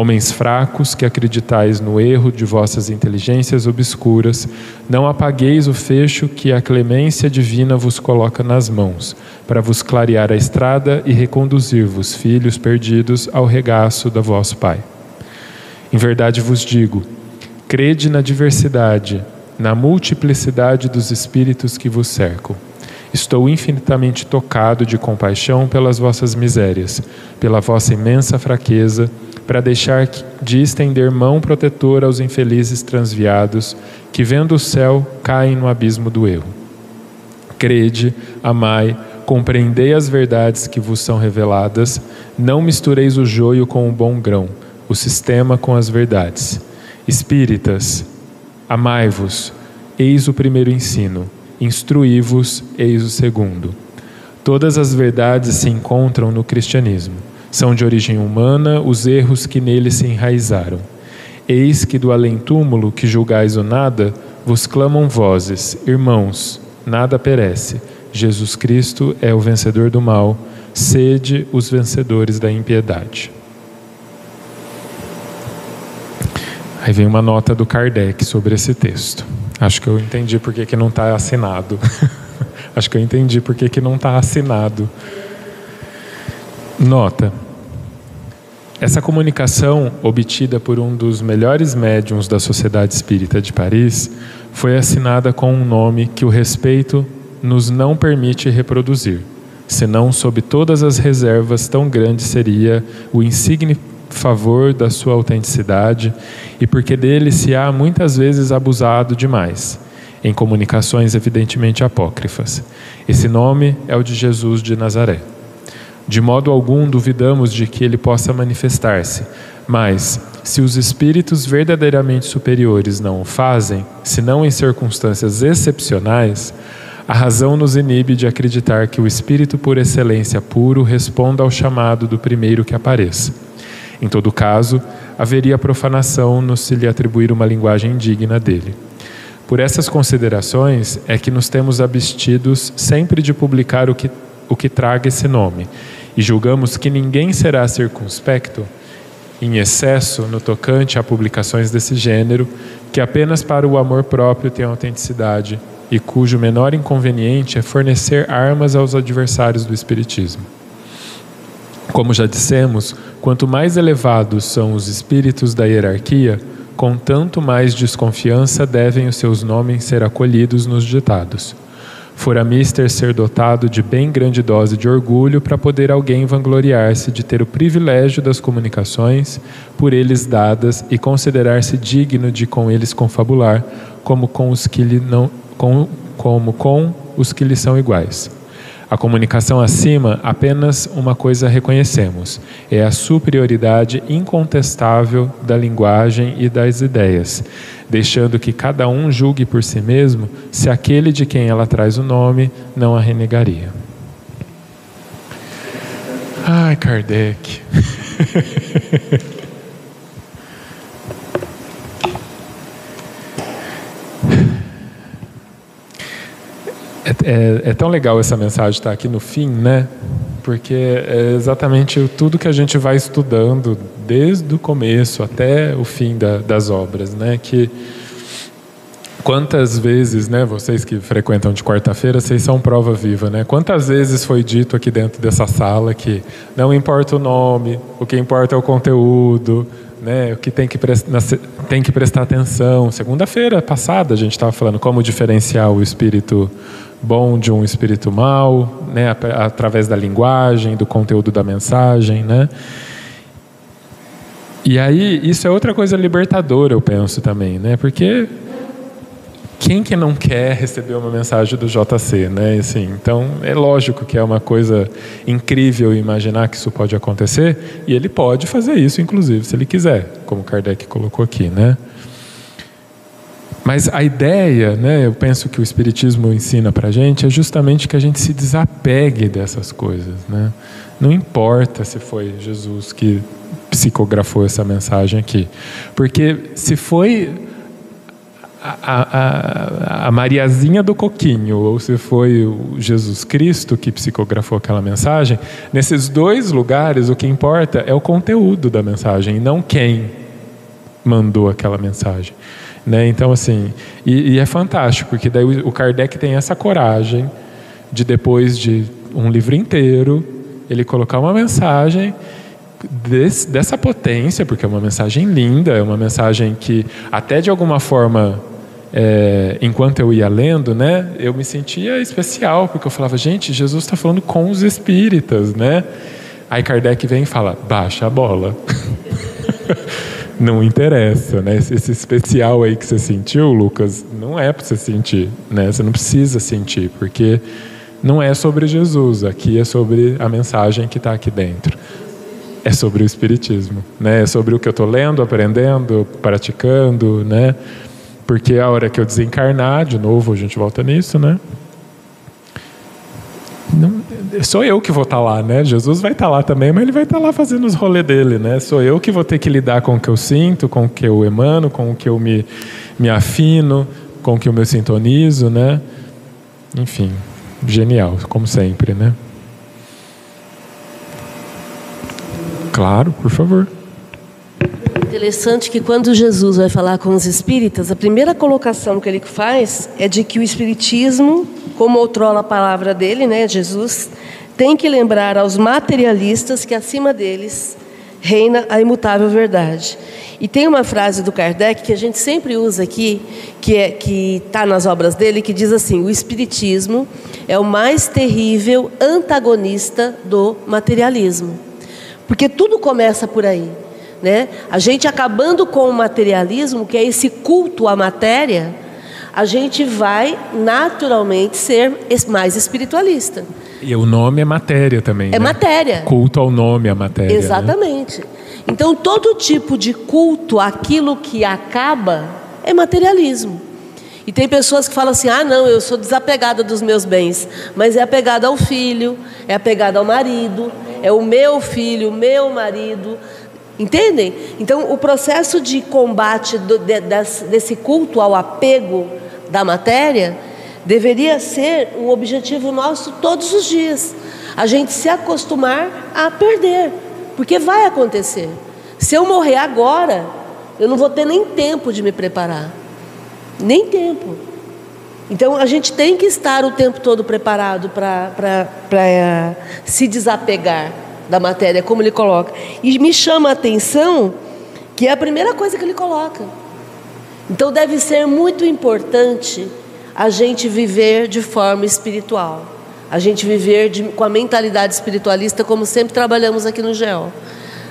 Homens fracos que acreditais no erro de vossas inteligências obscuras, não apagueis o fecho que a clemência divina vos coloca nas mãos, para vos clarear a estrada e reconduzir-vos, filhos perdidos, ao regaço da vosso Pai. Em verdade vos digo: crede na diversidade, na multiplicidade dos espíritos que vos cercam. Estou infinitamente tocado de compaixão pelas vossas misérias, pela vossa imensa fraqueza para deixar de estender mão protetora aos infelizes transviados que, vendo o céu, caem no abismo do erro. Crede, amai, compreendei as verdades que vos são reveladas, não mistureis o joio com o bom grão, o sistema com as verdades. Espíritas, amai-vos, eis o primeiro ensino, instruí-vos, eis o segundo. Todas as verdades se encontram no cristianismo. São de origem humana os erros que nele se enraizaram. Eis que do além-túmulo que julgais o nada, vos clamam vozes, irmãos, nada perece. Jesus Cristo é o vencedor do mal, sede os vencedores da impiedade. Aí vem uma nota do Kardec sobre esse texto. Acho que eu entendi porque que não está assinado. Acho que eu entendi porque que não está assinado. Nota. Essa comunicação, obtida por um dos melhores médiums da Sociedade Espírita de Paris, foi assinada com um nome que o respeito nos não permite reproduzir, senão sob todas as reservas tão grande seria o insigne favor da sua autenticidade e porque dele se há muitas vezes abusado demais, em comunicações evidentemente apócrifas. Esse nome é o de Jesus de Nazaré. De modo algum duvidamos de que ele possa manifestar-se, mas, se os espíritos verdadeiramente superiores não o fazem, senão em circunstâncias excepcionais, a razão nos inibe de acreditar que o espírito por excelência puro responda ao chamado do primeiro que apareça. Em todo caso, haveria profanação no se lhe atribuir uma linguagem digna dele. Por essas considerações é que nos temos abstidos sempre de publicar o que, o que traga esse nome, e julgamos que ninguém será circunspecto em excesso no tocante a publicações desse gênero, que apenas para o amor próprio tem autenticidade e cujo menor inconveniente é fornecer armas aos adversários do Espiritismo. Como já dissemos, quanto mais elevados são os espíritos da hierarquia, com tanto mais desconfiança devem os seus nomes ser acolhidos nos ditados. Fora mister ser dotado de bem grande dose de orgulho para poder alguém vangloriar-se de ter o privilégio das comunicações por eles dadas e considerar-se digno de com eles confabular, como com os que lhe não com, como com os que lhe são iguais. A comunicação acima, apenas uma coisa reconhecemos: é a superioridade incontestável da linguagem e das ideias, deixando que cada um julgue por si mesmo se aquele de quem ela traz o nome não a renegaria. Ai, Kardec. É, é, é, tão legal essa mensagem estar aqui no fim, né? Porque é exatamente tudo que a gente vai estudando desde o começo até o fim da, das obras, né? Que quantas vezes, né? Vocês que frequentam de quarta-feira, vocês são prova viva, né? Quantas vezes foi dito aqui dentro dessa sala que não importa o nome, o que importa é o conteúdo, né? O que tem que, tem que prestar atenção. Segunda-feira passada a gente estava falando como diferenciar o espírito bom de um espírito mau, né, através da linguagem, do conteúdo da mensagem, né? E aí isso é outra coisa libertadora, eu penso também, né? Porque quem que não quer receber uma mensagem do JC, né? Assim, então é lógico que é uma coisa incrível imaginar que isso pode acontecer e ele pode fazer isso, inclusive, se ele quiser, como Kardec colocou aqui, né? Mas a ideia, né, eu penso que o Espiritismo ensina para a gente, é justamente que a gente se desapegue dessas coisas. Né? Não importa se foi Jesus que psicografou essa mensagem aqui. Porque se foi a, a, a, Mariazinha do Coquinho, ou se foi o Jesus Cristo que psicografou aquela mensagem, nesses dois lugares o que importa é o conteúdo da mensagem, não quem mandou aquela mensagem. Né? Então, assim, e, e, é fantástico, porque daí o Kardec tem essa coragem de, depois de um livro inteiro, ele colocar uma mensagem desse, dessa potência, porque é uma mensagem linda, é uma mensagem que, até de alguma forma, é, enquanto eu ia lendo, né, eu me sentia especial, porque eu falava, gente, Jesus está falando com os espíritas, né? Aí Kardec vem e fala, baixa a bola. não interessa, né? Esse especial aí que você sentiu, Lucas, não é para você sentir, né? Você não precisa sentir, porque não é sobre Jesus. Aqui é sobre a mensagem que está aqui dentro. É sobre o espiritismo, né? É sobre o que eu estou lendo, aprendendo, praticando, né? Porque a hora que eu desencarnar, de novo, a gente volta nisso, né? Sou eu que vou estar tá lá, né? Jesus vai estar tá lá também, mas ele vai estar tá lá fazendo os rolês dele, né? Sou eu que vou ter que lidar com o que eu sinto, com o que eu emano, com o que eu me, me afino, com o que eu me sintonizo, né? Enfim, genial, como sempre, né? Claro, por favor. Interessante que quando Jesus vai falar com os espíritas, a primeira colocação que ele faz é de que o espiritismo como outrora a palavra dele, né, Jesus, tem que lembrar aos materialistas que acima deles reina a imutável verdade. E tem uma frase do Kardec que a gente sempre usa aqui, que é que está nas obras dele, que diz assim: o espiritismo é o mais terrível antagonista do materialismo, porque tudo começa por aí, né? A gente acabando com o materialismo, que é esse culto à matéria, a gente vai naturalmente ser mais espiritualista. E o nome é matéria também. É né? matéria. Culto ao nome, a matéria. né? Exatamente. Então, todo tipo de culto àquilo que acaba é materialismo. E tem pessoas que falam assim: ah, não, eu sou desapegada dos meus bens. Mas é apegada ao filho, é apegada ao marido, é o meu filho, o meu marido. Entendem? Então, o processo de combate do, de, desse, desse culto ao apego da matéria deveria ser um objetivo nosso todos os dias. A gente se acostumar a perder, porque vai acontecer. Se eu morrer agora, eu não vou ter nem tempo de me preparar. Nem tempo. Então a gente tem que estar o tempo todo preparado para uh, se desapegar da matéria, como ele coloca. E me chama a atenção que é a primeira coisa que ele coloca. Então deve ser muito importante a gente viver de forma espiritual, a gente viver de, com a mentalidade espiritualista, como sempre trabalhamos aqui no GEO.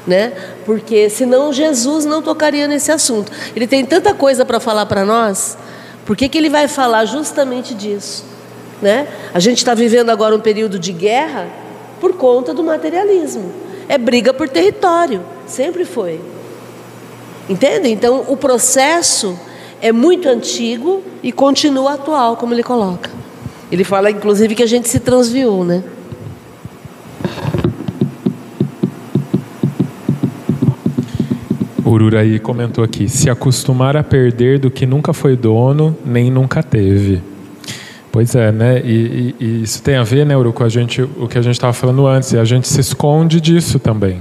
Né? Porque senão Jesus não tocaria nesse assunto. Ele tem tanta coisa para falar para nós, por que, que ele vai falar justamente disso? Né? A gente está vivendo agora um período de guerra por conta do materialismo. É briga por território, sempre foi. Entende? Então o processo é muito antigo e continua atual, como ele coloca. Ele fala, inclusive, que a gente se transviou, né? Ururaí comentou aqui: se acostumar a perder do que nunca foi dono, nem nunca teve. Pois é, né? E, e, e isso tem a ver, né, Uru, com a gente, o que a gente estava falando antes. E a gente se esconde disso também,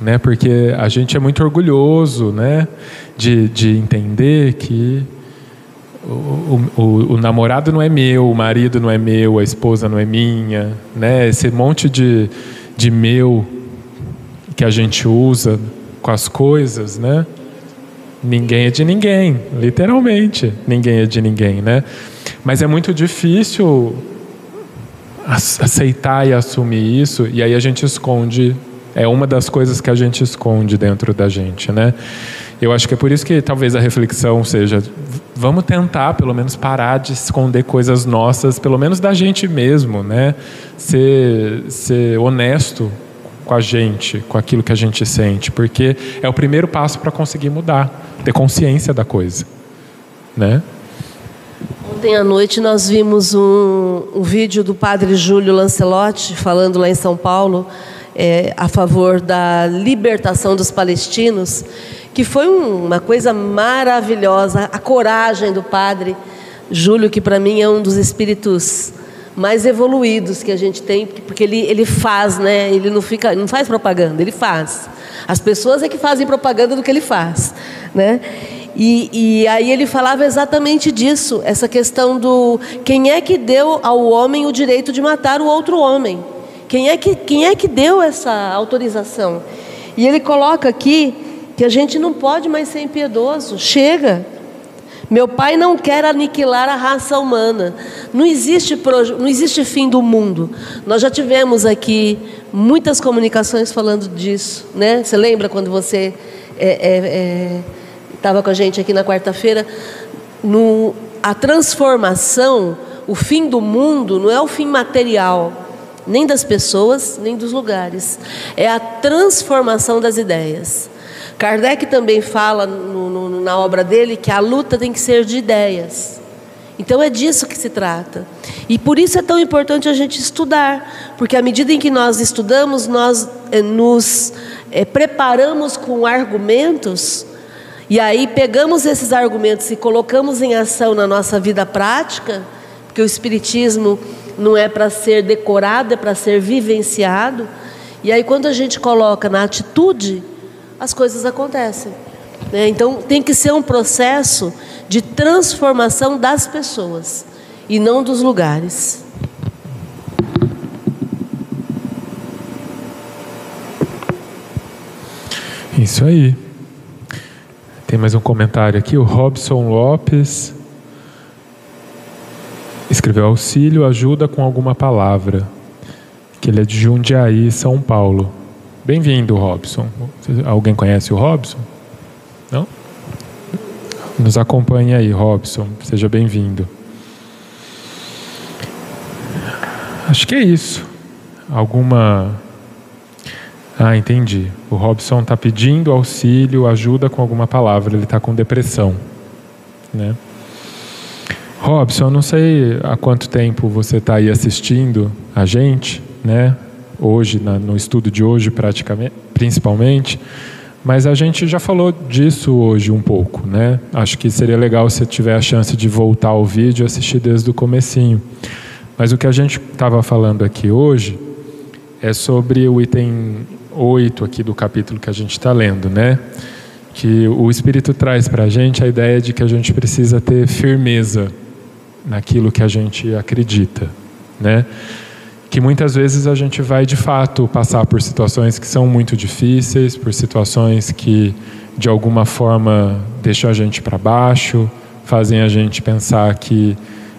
né? Porque a gente é muito orgulhoso, né? De, de entender que o, o, o, namorado não é meu, o marido não é meu, a esposa não é minha, né? Esse monte de, de meu que a gente usa com as coisas, né? Ninguém é de ninguém, literalmente, ninguém é de ninguém, né? Mas é muito difícil aceitar e assumir isso, e aí a gente esconde. É uma das coisas que a gente esconde dentro da gente, né? Eu acho que é por isso que talvez a reflexão seja: vamos tentar, pelo menos, parar de esconder coisas nossas, pelo menos da gente mesmo, né? Ser, ser honesto com a gente, com aquilo que a gente sente, porque é o primeiro passo para conseguir mudar, ter consciência da coisa, né? Ontem à noite nós vimos um, um vídeo do padre Júlio Lancelotti falando lá em São Paulo é, a favor da libertação dos palestinos, que foi um, uma coisa maravilhosa, a coragem do padre Júlio, que para mim é um dos espíritos mais evoluídos que a gente tem, porque ele, ele faz, né? Ele não fica, não faz propaganda, ele faz. As pessoas é que fazem propaganda do que ele faz, né? E, e aí ele falava exatamente disso, essa questão do quem é que deu ao homem o direito de matar o outro homem? Quem é que, quem é que deu essa autorização? E ele coloca aqui que a gente não pode mais ser impiedoso. Chega. Meu pai não quer aniquilar a raça humana. Não existe, não existe fim do mundo. Nós já tivemos aqui muitas comunicações falando disso. Né? Você lembra quando você estava é, é, é, com a gente aqui na quarta-feira? A transformação, o fim do mundo, não é o fim material, nem das pessoas, nem dos lugares. É a transformação das ideias. Kardec também fala no, no, na obra dele que a luta tem que ser de ideias. Então é disso que se trata. E por isso é tão importante a gente estudar, porque à medida em que nós estudamos, nós eh, nos eh, preparamos com argumentos, e aí pegamos esses argumentos e colocamos em ação na nossa vida prática, porque o Espiritismo não é para ser decorado, é para ser vivenciado. E aí quando a gente coloca na atitude, as coisas acontecem. Né? Então, tem que ser um processo de transformação das pessoas e não dos lugares. Isso aí. Tem mais um comentário aqui. O Robson Lopes escreveu auxílio, ajuda com alguma palavra. Que ele é de Jundiaí, São Paulo. Bem-vindo, Robson. Alguém conhece o Robson? Não? Nos acompanhe aí, Robson. Seja bem-vindo. Acho que é isso. Alguma. Ah, entendi. O Robson está pedindo auxílio, ajuda com alguma palavra. Ele está com depressão, né? Robson, eu não sei há quanto tempo você está aí assistindo a gente, né? Hoje, na, no estudo de hoje, praticamente, principalmente. Mas a gente já falou disso hoje um pouco, né? Acho que seria legal se tiver a chance de voltar ao vídeo e assistir desde o comecinho. Mas o que a gente estava falando aqui hoje é sobre o item 8 aqui do capítulo que a gente está lendo, né? Que o Espírito traz para a gente a ideia de que a gente precisa ter firmeza naquilo que a gente acredita, né? Que muitas vezes a gente vai de fato passar por situações que são muito difíceis, por situações que de alguma forma deixam a gente para baixo, fazem a gente pensar que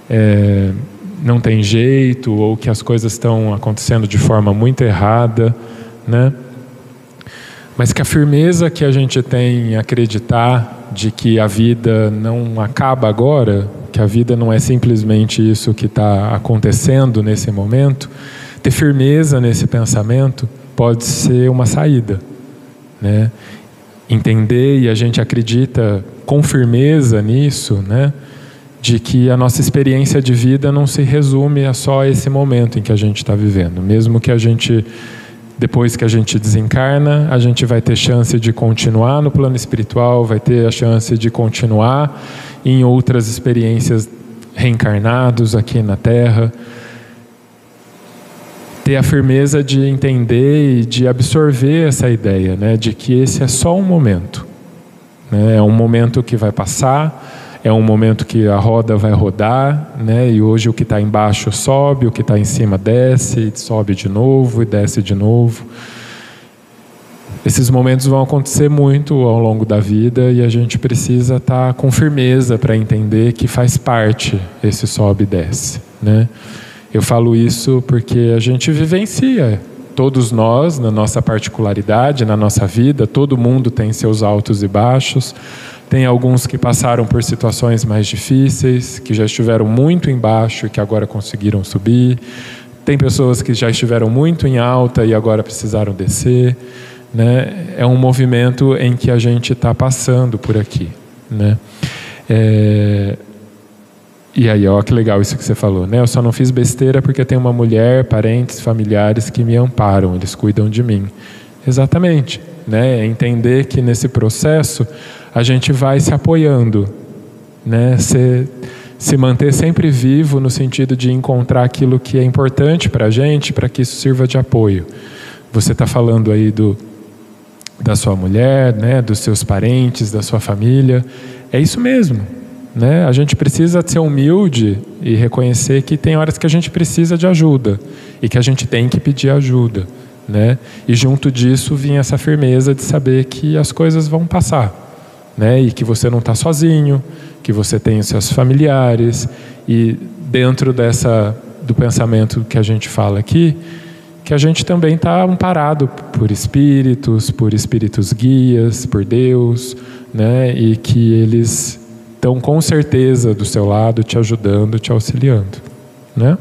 é, não tem jeito ou que as coisas estão acontecendo de forma muito errada, né? Mas que a firmeza que a gente tem em acreditar de que a vida não acaba agora, que a vida não é simplesmente isso que está acontecendo nesse momento, ter firmeza nesse pensamento pode ser uma saída, né? Entender e a gente acredita com firmeza nisso, né? De que a nossa experiência de vida não se resume a só esse momento em que a gente está vivendo, mesmo que a gente depois que a gente desencarna, a gente vai ter chance de continuar no plano espiritual, vai ter a chance de continuar em outras experiências reencarnados aqui na Terra. Ter a firmeza de entender e de absorver essa ideia, né, de que esse é só um momento. Né, é um momento que vai passar, é um momento que a roda vai rodar, né? E hoje o que está embaixo sobe, o que está em cima desce, sobe de novo e desce de novo. Esses momentos vão acontecer muito ao longo da vida e a gente precisa estar tá com firmeza para entender que faz parte esse sobe e desce, né? Eu falo isso porque a gente vivencia, todos nós, na nossa particularidade, na nossa vida, todo mundo tem seus altos e baixos. Tem alguns que passaram por situações mais difíceis, que já estiveram muito embaixo e que agora conseguiram subir. Tem pessoas que já estiveram muito em alta e agora precisaram descer. Né? É um movimento em que a gente está passando por aqui. Né? É... E aí, ó, que legal isso que você falou, né? Eu só não fiz besteira porque tem uma mulher, parentes, familiares que me amparam, eles cuidam de mim. Exatamente, né? É entender que nesse processo a gente vai se apoiando, né? Se, se manter sempre vivo no sentido de encontrar aquilo que é importante para a gente, para que isso sirva de apoio. Você está falando aí do, da sua mulher, né? Dos seus parentes, da sua família. É isso mesmo. Né? A gente precisa ser humilde e reconhecer que tem horas que a gente precisa de ajuda e que a gente tem que pedir ajuda. Né? E junto disso vinha essa firmeza de saber que as coisas vão passar né? E que você não está sozinho, que você tem os seus familiares e dentro dessa do pensamento que a gente fala aqui, que a gente também está amparado por espíritos, por espíritos guias, por Deus, né? E que eles estão com certeza do seu lado, te ajudando, te auxiliando, né?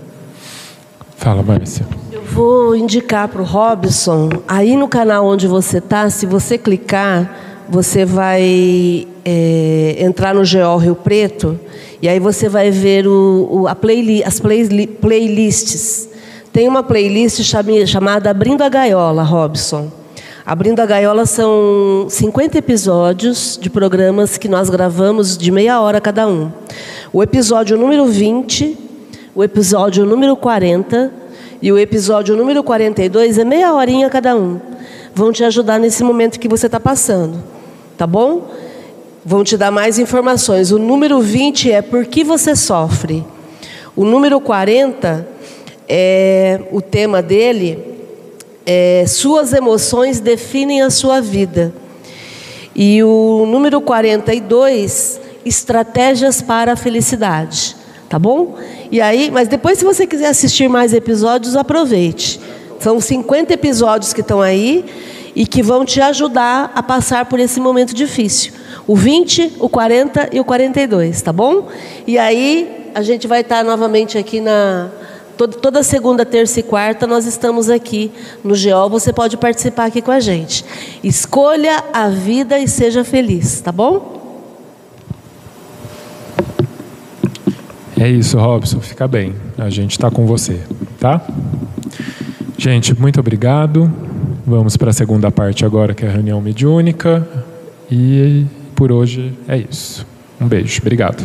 Fala, Márcia. Eu vou indicar para o Robson, aí no canal onde você está, se você clicar você vai é, entrar no GO Rio Preto e aí você vai ver o, o, a playlist, as play, playlists. Tem uma playlist chamada Abrindo a Gaiola, Robson. Abrindo a Gaiola são 50 episódios de programas que nós gravamos de meia hora cada um. O episódio número 20, o episódio número 40 e o episódio número 42 é meia horinha cada um. Vão te ajudar nesse momento que você está passando tá bom? Vão te dar mais informações. O número 20 é por que você sofre. O número 40, é, o tema dele é Suas emoções definem a sua vida. E o número 42, Estratégias para a Felicidade. Tá bom? E aí, mas depois, se você quiser assistir mais episódios, aproveite. São 50 episódios que estão aí e que vão te ajudar a passar por esse momento difícil. O 20, o 40 e o 42, tá bom? E aí a gente vai estar novamente aqui na toda segunda, terça e quarta nós estamos aqui no GEO, você pode participar aqui com a gente. Escolha a vida e seja feliz, tá bom? É isso, Robson, fica bem. A gente está com você, tá? Gente, muito obrigado. Vamos para a segunda parte agora, que é a reunião mediúnica. E por hoje é isso. Um beijo. Obrigado.